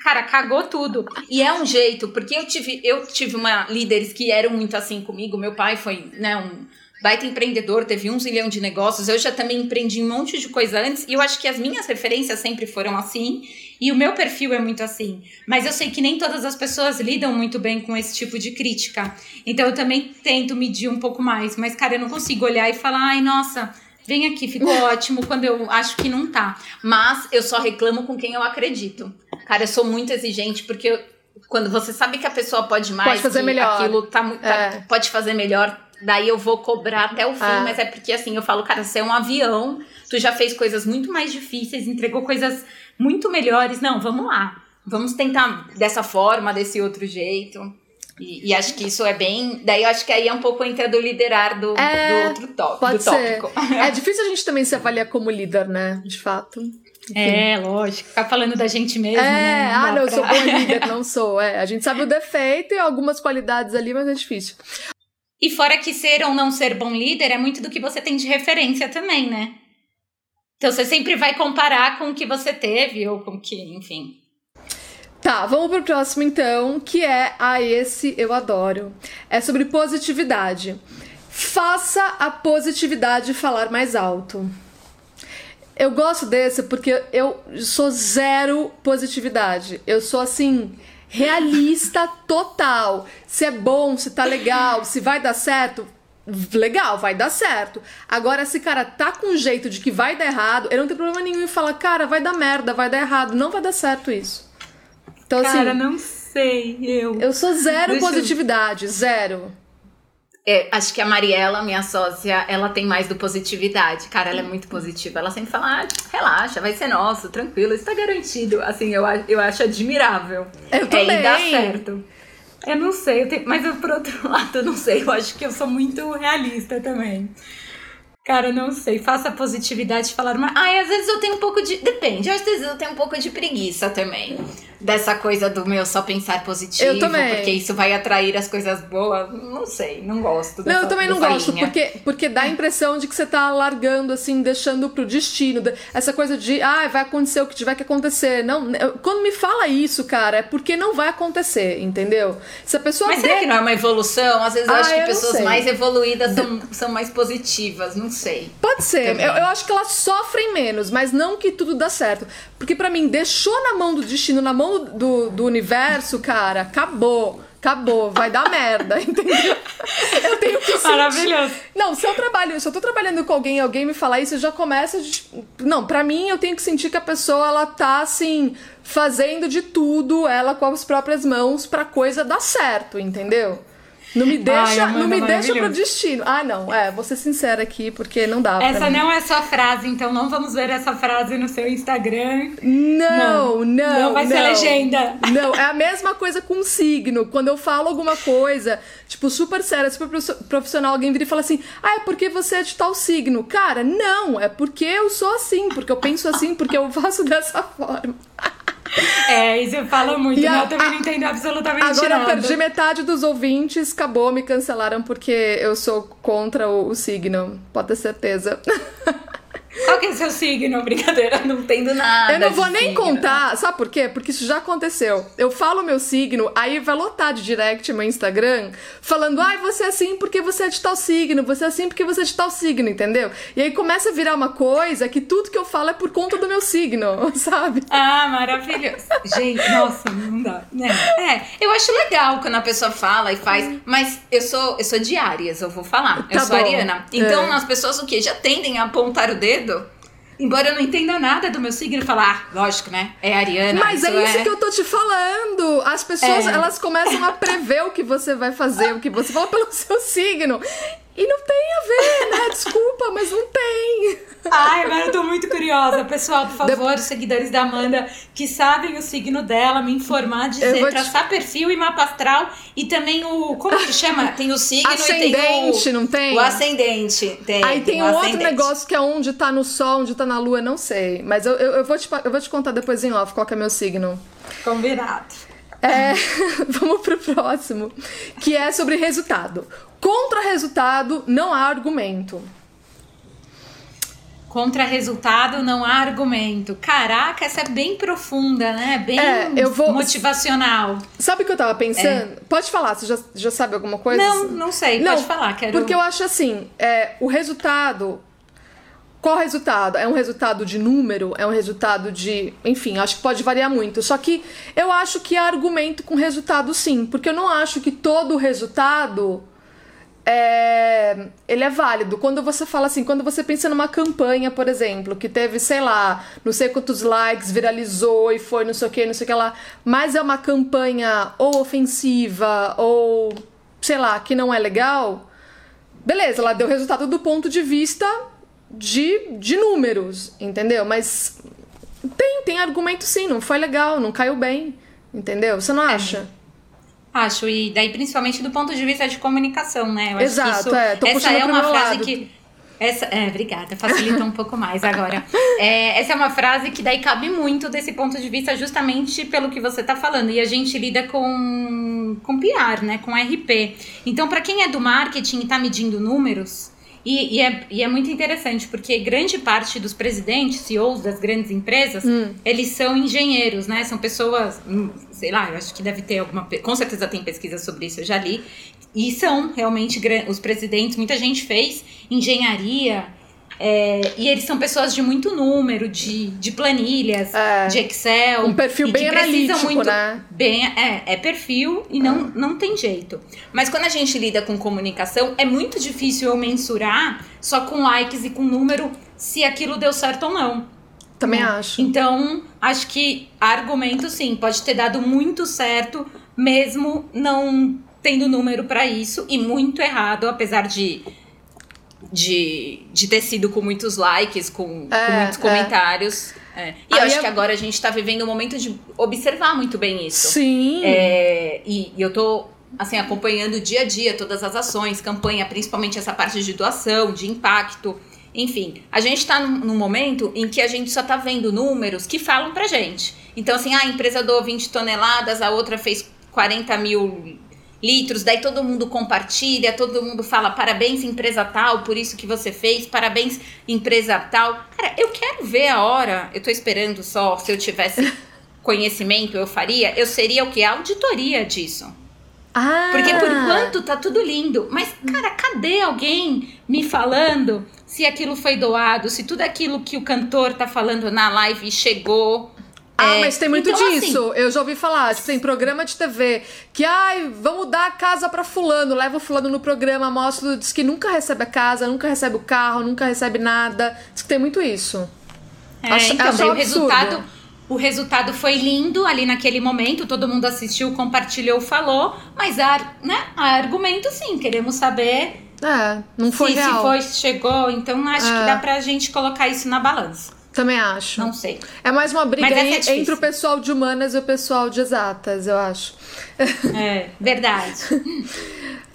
Cara, cagou tudo. E é um jeito, porque eu tive, eu tive uma líderes que eram muito assim comigo. Meu pai foi, né, um baita empreendedor, teve um zilhão de negócios. Eu já também empreendi um monte de coisa antes. E eu acho que as minhas referências sempre foram assim. E o meu perfil é muito assim. Mas eu sei que nem todas as pessoas lidam muito bem com esse tipo de crítica. Então eu também tento medir um pouco mais. Mas, cara, eu não consigo olhar e falar, ai, nossa. Vem aqui, ficou ótimo quando eu acho que não tá. Mas eu só reclamo com quem eu acredito. Cara, eu sou muito exigente porque eu- quando você sabe que a pessoa pode mais, Pode fazer melhor. aquilo tá, tá- É. pode fazer melhor, daí eu vou cobrar até o fim, Ah. mas é porque assim, eu falo, cara, você é um avião, tu já fez coisas muito mais difíceis, entregou coisas muito melhores. Não, vamos lá. Vamos tentar dessa forma, desse outro jeito. E, e acho que isso é bem. Daí eu acho que aí é um pouco entra do liderar do, É, do outro tó- Pode do ser. tópico. É difícil a gente também se avaliar como líder, né? De fato. É, lógico. Ficar falando da gente mesmo. É, né? ah, dá não, eu pra- sou boa líder, não sou. É, a gente sabe o defeito e algumas qualidades ali, mas é difícil. E fora que ser ou não ser bom líder é muito do que você tem de referência também, né? Então você sempre vai comparar com o que você teve ou com o que, enfim. Tá, vamos pro próximo então, que é a esse eu adoro. É sobre positividade. Faça a positividade falar mais alto. Eu gosto desse porque eu sou zero positividade. Eu sou assim, realista total. Se é bom, se tá legal, se vai dar certo, legal, vai dar certo. Agora, se cara tá com jeito de que vai dar errado, eu não tenho problema nenhum em falar, cara, vai dar merda, vai dar errado. Não vai dar certo isso. Então, assim, não sei, eu. eu sou zero Deixa eu- positividade, zero. É, acho que a Mariela, minha sócia, ela tem mais do positividade. Cara, ela é muito positiva. Ela sempre fala, ah, relaxa, vai ser nosso, tranquilo, isso tá garantido. Assim, eu, eu acho admirável. Eu É, também. e dá certo. Eu não sei, eu tenho- mas eu, por outro lado, eu não sei. Eu acho que eu sou muito realista também. Cara, eu não sei. Faça a positividade falar mais. Ai, às vezes eu tenho um pouco de. Depende, às vezes eu tenho um pouco de preguiça também. Dessa coisa do meu só pensar positivo. Eu também. Porque isso vai atrair as coisas boas. Não sei, não gosto. Não, dessa- eu também não gosto, linha. porque, porque dá a impressão de que você tá largando, assim, deixando pro destino. Essa coisa de, ah, vai acontecer o que tiver que acontecer. Não, eu- quando me fala isso, cara, é porque não vai acontecer, entendeu? Se a pessoa Mas será der- que não é uma evolução? Às vezes eu Ah, acho eu que não pessoas mais evoluídas são, são mais positivas, não sei. Pode ser. Eu, eu acho que elas sofrem menos, mas não que tudo dá certo. Porque pra mim, deixou na mão do destino, na mão do, do universo, cara, acabou. Acabou, vai dar merda, entendeu? Eu tenho que sentir. Maravilhoso. Não, se eu trabalho, se eu tô trabalhando com alguém e alguém me falar isso, já começa de. Não, pra mim eu tenho que sentir que a pessoa ela tá assim, fazendo de tudo, ela com as próprias mãos, pra coisa dar certo, entendeu? Não me deixa, Amanda, não me deixa pro destino. Ah, não, é, vou ser sincera aqui, porque não dá pra Essa mim. não é sua frase, então não vamos ver essa frase no seu Instagram. Não, não, Não vai ser não. legenda. Não, é a mesma coisa com signo. Quando eu falo alguma coisa, tipo, super séria, super prof- profissional, alguém vira e fala assim: ah, é porque você é de tal signo. Cara, não, é porque eu sou assim, porque eu penso assim, porque eu faço dessa forma. É, isso fala muito, E né? a- Eu também a- não entendo absolutamente Agora eu nada. perdi metade dos ouvintes, acabou, me cancelaram porque eu sou contra o, o signo. Pode ter certeza. Qual que é seu signo? Brincadeira, não entendo nada. Eu não vou nem signo. contar, sabe por quê? Porque isso já aconteceu. Eu falo meu signo, aí vai lotar de direct meu Instagram, falando, ai, você é assim porque você é de tal signo, você é assim porque você é de tal signo, entendeu? E aí começa a virar uma coisa que tudo que eu falo é por conta do meu signo, sabe? Ah, maravilhoso. Gente, nossa, não dá. Né? É, eu acho legal quando a pessoa fala e faz, mas eu sou, eu sou de Áries, eu vou falar. eu Tá sou bom. ariana. Então É. as pessoas o quê? Já tendem a apontar o dedo. Embora eu não entenda nada do meu signo, falar, ah, lógico, né? É ariana. Mas é isso que eu tô te falando. As pessoas, É. elas começam a prever o que você vai fazer, o que você fala pelo seu signo. E não tem a ver, né? Desculpa, mas não tem. Ai, agora eu tô muito curiosa. Pessoal, por favor, os seguidores da Amanda que sabem o signo dela, me informar, dizer, te- traçar perfil e mapa astral. E também o. Como que chama? Tem o signo e Ascendente, tem o. não tem? O ascendente. Tem, Aí tem o um outro negócio que é onde tá no sol, onde tá na lua, não sei. Mas eu, eu, eu vou, te, eu vou te contar depois em off qual que é meu signo. Combinado. É, vamos pro próximo, que é sobre resultado. Contra resultado, não há argumento. Contra resultado não há argumento. Caraca, essa é bem profunda, né? Bem É, eu vou- motivacional. Sabe o que eu tava pensando? Pode falar, você já, já sabe alguma coisa? É. Não, não sei, Não, pode falar. Quero... Porque eu acho assim, é, o resultado. Qual resultado? É um resultado de número? É um resultado de. Enfim, acho que pode variar muito. Só que eu acho que há argumento com resultado sim. Porque eu não acho que todo resultado. É, ele é válido. Quando você fala assim, quando você pensa numa campanha, por exemplo, que teve, sei lá, não sei quantos likes, viralizou e foi não sei o que, não sei o que lá, mas é uma campanha ou ofensiva ou sei lá, que não é legal, beleza, ela deu resultado do ponto de vista de, de números, entendeu? Mas tem, tem argumento sim, não foi legal, não caiu bem, entendeu? Você não acha? Acho, e daí principalmente do ponto de vista de comunicação, né? Eu acho Exato, que isso, é, tô essa é uma frase lado. que. Essa, é, obrigada, facilita um pouco mais agora. É, essa é uma frase que daí cabe muito desse ponto de vista, justamente pelo que você tá falando. E a gente lida com, com PR, né? Com RP. Então, para quem é do marketing e tá medindo números, e, e é, e é muito interessante, porque grande parte dos presidentes, CEOs das grandes empresas, Hum. eles são engenheiros, né? São pessoas, hum, sei lá, eu acho que deve ter alguma. Com certeza tem pesquisa sobre isso, eu já li. E são realmente os presidentes, muita gente fez engenharia. É, e eles são pessoas de muito número, de, de planilhas, É. de Excel. Um perfil bem analítico, né? Bem, é, é perfil e não, não tem jeito. Mas quando a gente lida com comunicação, é muito difícil eu mensurar só com likes e com número se aquilo deu certo ou não. Também né? acho. Então, acho que argumento sim, pode ter dado muito certo, mesmo não tendo número pra isso, e muito errado, apesar de. De, de ter sido com muitos likes, com, com É, muitos é. comentários. É. E eu Aí acho é- que agora a gente tá vivendo um momento de observar muito bem isso. Sim. É, e, e eu tô assim acompanhando dia a dia todas as ações, campanha, principalmente essa parte de doação, de impacto. Enfim, a gente está num, num momento em que a gente só tá vendo números que falam pra gente. Então, assim, ah, a empresa doou 20 toneladas, a outra fez 40 mil litros, daí todo mundo compartilha, todo mundo fala parabéns, empresa tal, por isso que você fez, parabéns, empresa tal. Cara, eu quero ver a hora, eu tô esperando só, se eu tivesse conhecimento, eu faria, eu seria o que? A auditoria disso. Ah. Porque por enquanto tá tudo lindo. Mas, cara, cadê alguém me falando se aquilo foi doado, se tudo aquilo que o cantor tá falando na live chegou? Ah, É, mas tem muito então, disso. Eu já ouvi falar, tipo, tem programa de TV que, ai, vamos dar a casa pra fulano, leva o fulano no programa, mostra, diz que nunca recebe a casa, nunca recebe o carro, nunca recebe nada. Diz que tem muito isso. É, Acho- então, acho o resultado, o resultado foi lindo ali naquele momento, todo mundo assistiu, compartilhou, falou, mas há, né, há argumento sim, queremos saber É, não foi se, se real. foi, se chegou, então acho É. que dá pra gente colocar isso na balança. Também acho. Não sei. É mais uma briga é entre o pessoal de humanas e o pessoal de exatas, eu acho. É, verdade.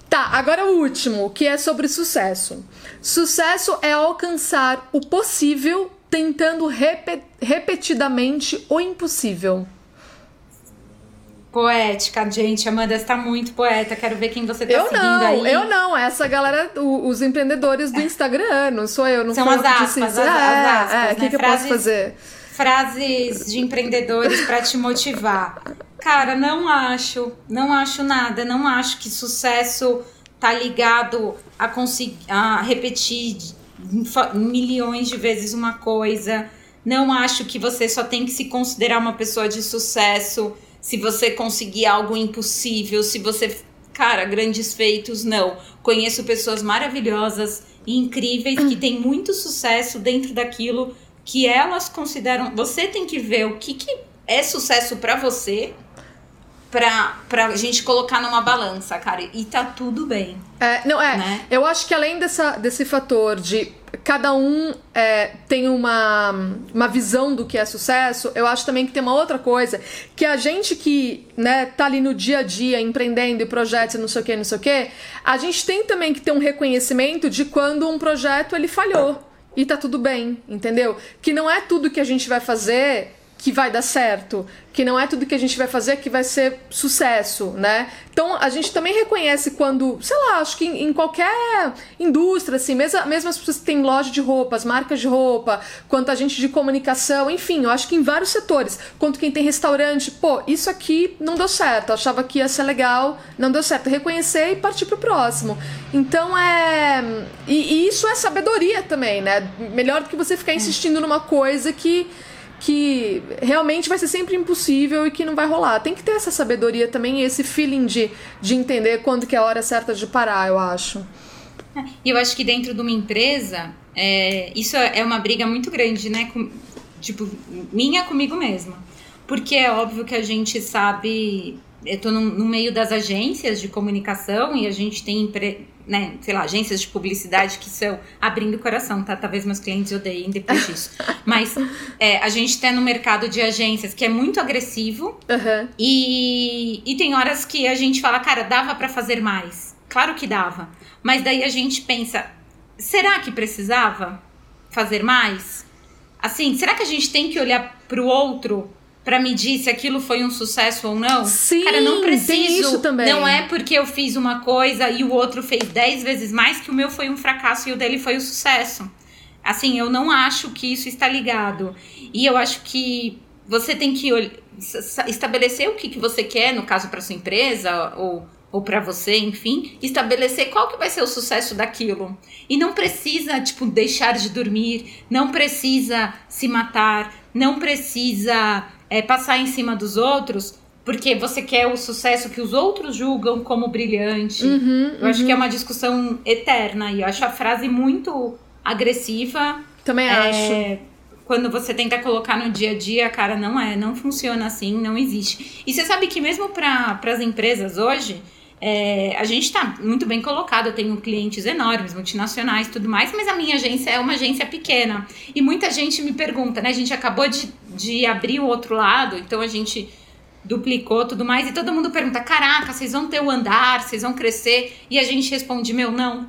Tá, agora o último, que é sobre sucesso. Sucesso é alcançar o possível tentando repe- repetidamente o impossível. Poética, gente. Amanda está muito poeta. Quero ver quem você tá eu seguindo não, aí. Eu não, essa galera, o, os empreendedores do Instagram, não sou eu, não São as eu que aspas, isso. as, é, as aspas, é, né? o que, que eu Frases, posso fazer? Frases de empreendedores para te motivar. Cara, não acho, não acho nada, não acho que sucesso tá ligado a conseguir a repetir milhões de vezes uma coisa. Não acho que você só tem que se considerar uma pessoa de sucesso se você conseguir algo impossível, se você, cara, grandes feitos, não. Conheço pessoas maravilhosas e incríveis que têm muito sucesso dentro daquilo que elas consideram. Você tem que ver o que, que é sucesso para você pra, pra gente colocar numa balança, cara. E tá tudo bem. É, não, é. Né? Eu acho que além dessa, desse fator de cada um é, tem uma, uma visão do que é sucesso, eu acho também que tem uma outra coisa, que a gente que né, tá ali no dia a dia empreendendo e projetos e não sei o que, não sei o que, a gente tem também que ter um reconhecimento de quando um projeto ele falhou. E tá tudo bem, entendeu? Que não é tudo que a gente vai fazer que vai dar certo, que não é tudo que a gente vai fazer que vai ser sucesso, né? Então a gente também reconhece quando, sei lá, acho que em, em qualquer indústria, assim, mesmo, mesmo as pessoas que têm loja de roupas, marcas de roupa, quanto a gente de comunicação, enfim, eu acho que em vários setores, quanto quem tem restaurante, pô, isso aqui não deu certo, achava que ia ser legal, não deu certo, reconhecer e partir pro próximo. Então é. E, e isso é sabedoria também, né? Melhor do que você ficar insistindo numa coisa que que realmente vai ser sempre impossível e que não vai rolar. Tem que ter essa sabedoria também e esse feeling de, de entender quando que é a hora certa de parar, eu acho. E eu acho que dentro de uma empresa, é, isso é uma briga muito grande, né? Com, tipo, minha comigo mesma. Porque é óbvio que a gente sabe. Eu tô no, no meio das agências de comunicação e a gente tem empre, né, sei lá, agências de publicidade que são abrindo o coração, tá? Talvez meus clientes odeiem depois disso. Mas é, a gente tá no mercado de agências que é muito agressivo Uhum. e, e tem horas que a gente fala, cara, dava para fazer mais. Claro que dava. Mas daí a gente pensa, será que precisava fazer mais? Assim, será que a gente tem que olhar pro outro para medir se aquilo foi um sucesso ou não? Sim, Cara, não preciso. isso também. Não é porque eu fiz uma coisa e o outro fez 10 vezes mais que o meu foi um fracasso e o dele foi um sucesso. Assim, eu não acho que isso está ligado. E eu acho que você tem que estabelecer o que, que você quer, no caso para sua empresa ou, ou para você, enfim, estabelecer qual que vai ser o sucesso daquilo. E não precisa, tipo, deixar de dormir, não precisa se matar, não precisa é, passar em cima dos outros porque você quer o sucesso que os outros julgam como brilhante. Uhum, Eu acho que é uma discussão eterna e eu acho a frase muito agressiva. Também acho. É, quando você tenta colocar no dia a dia, cara, não é, não funciona assim, não existe. E você sabe que mesmo para as empresas hoje, é, a gente está muito bem colocado. Eu tenho clientes enormes, multinacionais e tudo mais, mas a minha agência é uma agência pequena. E muita gente me pergunta, né? A gente acabou de, de abrir o outro lado, então a gente duplicou tudo mais, e todo mundo pergunta: caraca, vocês vão ter o andar, vocês vão crescer? E a gente responde: meu, não.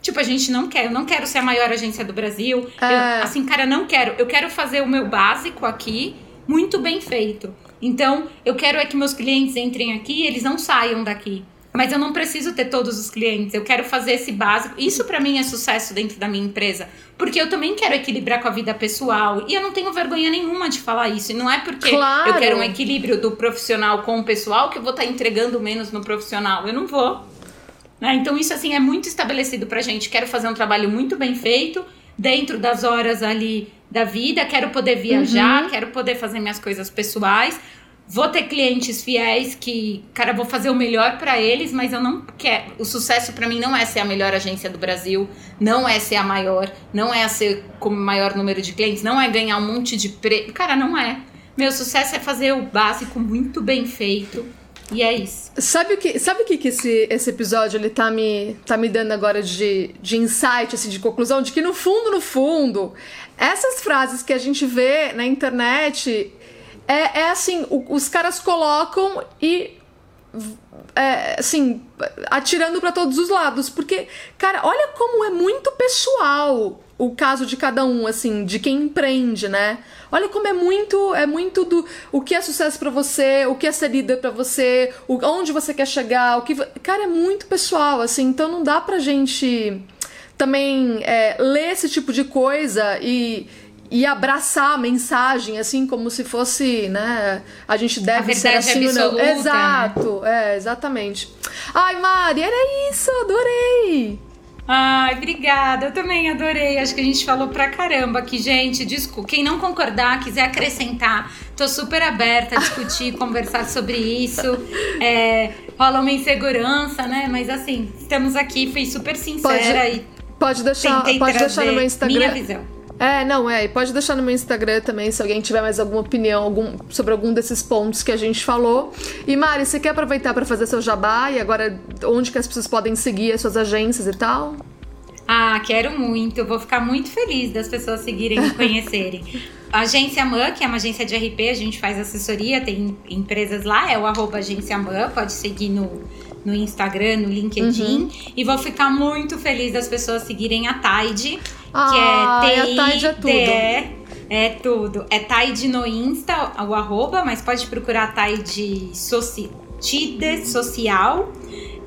Tipo, a gente não quer, eu não quero ser a maior agência do Brasil. É. Eu, assim, cara, não quero. Eu quero fazer o meu básico aqui muito bem feito. Então, eu quero é que meus clientes entrem aqui e eles não saiam daqui. Mas eu não preciso ter todos os clientes. Eu quero fazer esse básico. Isso pra mim é sucesso dentro da minha empresa, porque eu também quero equilibrar com a vida pessoal e eu não tenho vergonha nenhuma de falar isso. E não é porque Claro. eu quero um equilíbrio do profissional com o pessoal que eu vou estar entregando menos no profissional. Eu não vou. Né? Então, isso assim é muito estabelecido pra gente. Quero fazer um trabalho muito bem feito, dentro das horas ali da vida, quero poder viajar, quero poder fazer minhas coisas pessoais. Vou ter clientes fiéis que, cara, vou fazer o melhor pra eles, mas eu não quero. O sucesso pra mim não é ser a melhor agência do Brasil, não é ser a maior, não é ser com o maior número de clientes, não é ganhar um monte de prêmio. Cara, não é. Meu sucesso é fazer o básico muito bem feito. E é isso. Sabe o que, sabe o que, que esse, esse episódio ele tá me, tá me dando agora de, de insight, assim, de conclusão? De que no fundo, no fundo, essas frases que a gente vê na internet é, é assim, o- os caras colocam e é, assim, atirando para todos os lados. Porque, cara, olha como é muito pessoal o caso de cada um, assim, de quem empreende, né? Olha como é muito, é muito do o que é sucesso para você, o que é ser líder para você, o, onde você quer chegar, o que, cara, é muito pessoal, assim, então não dá pra gente também é, ler esse tipo de coisa e e abraçar a mensagem, assim, como se fosse, né? A gente deve a ser assim absoluta, não. Exato, né? é, exatamente. Ai, Mari, era isso, adorei! Ai, obrigada. Eu também adorei. Acho que a gente falou pra caramba aqui, gente. Desculpa. Quem não concordar, quiser acrescentar, tô super aberta a discutir, conversar sobre isso. É, rola uma insegurança, né? Mas assim, estamos aqui, fui super sincera pode, e. Pode deixar, pode deixar no meu Instagram. Minha visão. É, não, é. E pode deixar no meu Instagram também, se alguém tiver mais alguma opinião algum, sobre algum desses pontos que a gente falou. E Mari, você quer aproveitar para fazer seu jabá e agora onde que as pessoas podem seguir as suas agências e tal? Ah, quero muito. Eu vou ficar muito feliz das pessoas seguirem e conhecerem. A agência MAN, que é uma agência de RP, a gente faz assessoria, tem empresas lá, é o arroba agência MAN, pode seguir no, no Instagram, no LinkedIn. Uhum. E vou ficar muito feliz das pessoas seguirem a Tide ah, que é TI. A Tide é tudo. É tudo. É Tide no Insta, o arroba, mas pode procurar Tide soci, Tide Social.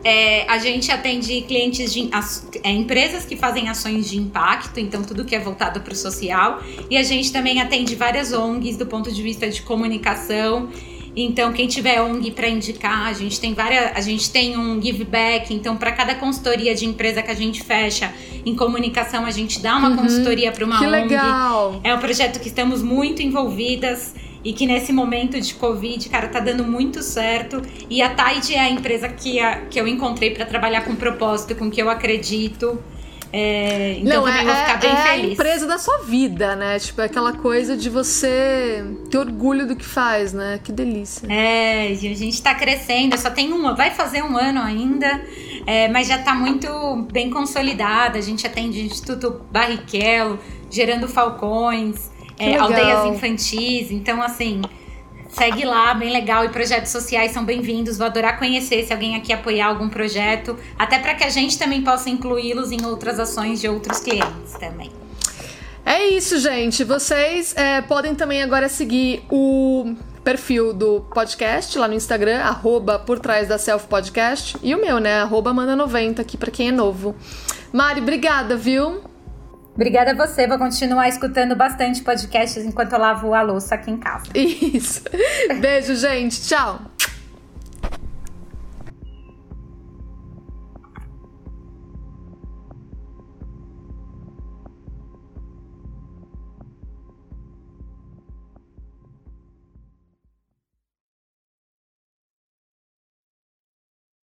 É, a gente atende clientes de as, é, empresas que fazem ações de impacto, então tudo que é voltado para o social. E a gente também atende várias ONGs do ponto de vista de comunicação então, quem tiver ONG para indicar, a gente tem várias, a gente tem um give back, então para cada consultoria de empresa que a gente fecha em comunicação, a gente dá uma uhum, consultoria para uma que ONG. Legal. É um projeto que estamos muito envolvidas e que nesse momento de Covid, cara, tá dando muito certo. E a Tide é a empresa que, a, que eu encontrei para trabalhar com propósito, com que eu acredito. É, então Não, também é, vou ficar bem é feliz. É a empresa da sua vida, né? Tipo, é aquela coisa de você ter orgulho do que faz, né? Que delícia. É, a gente tá crescendo, só tem uma, vai fazer um ano ainda, é, mas já tá muito bem consolidada. A gente atende o Instituto Barrichello, gerando falcões, é, aldeias infantis, então assim Segue lá, bem legal. E projetos sociais são bem-vindos. Vou adorar conhecer se alguém aqui apoiar algum projeto, até para que a gente também possa incluí-los em outras ações de outros clientes também. É isso, gente. Vocês é, podem também agora seguir o perfil do podcast lá no Instagram, arroba por trás da Self Podcast. E o meu, né? Arroba Manda90 aqui para quem é novo. Mari, obrigada, viu? Obrigada a você, vou continuar escutando bastante podcasts enquanto eu lavo a louça aqui em casa. Isso. Beijo, gente. Tchau.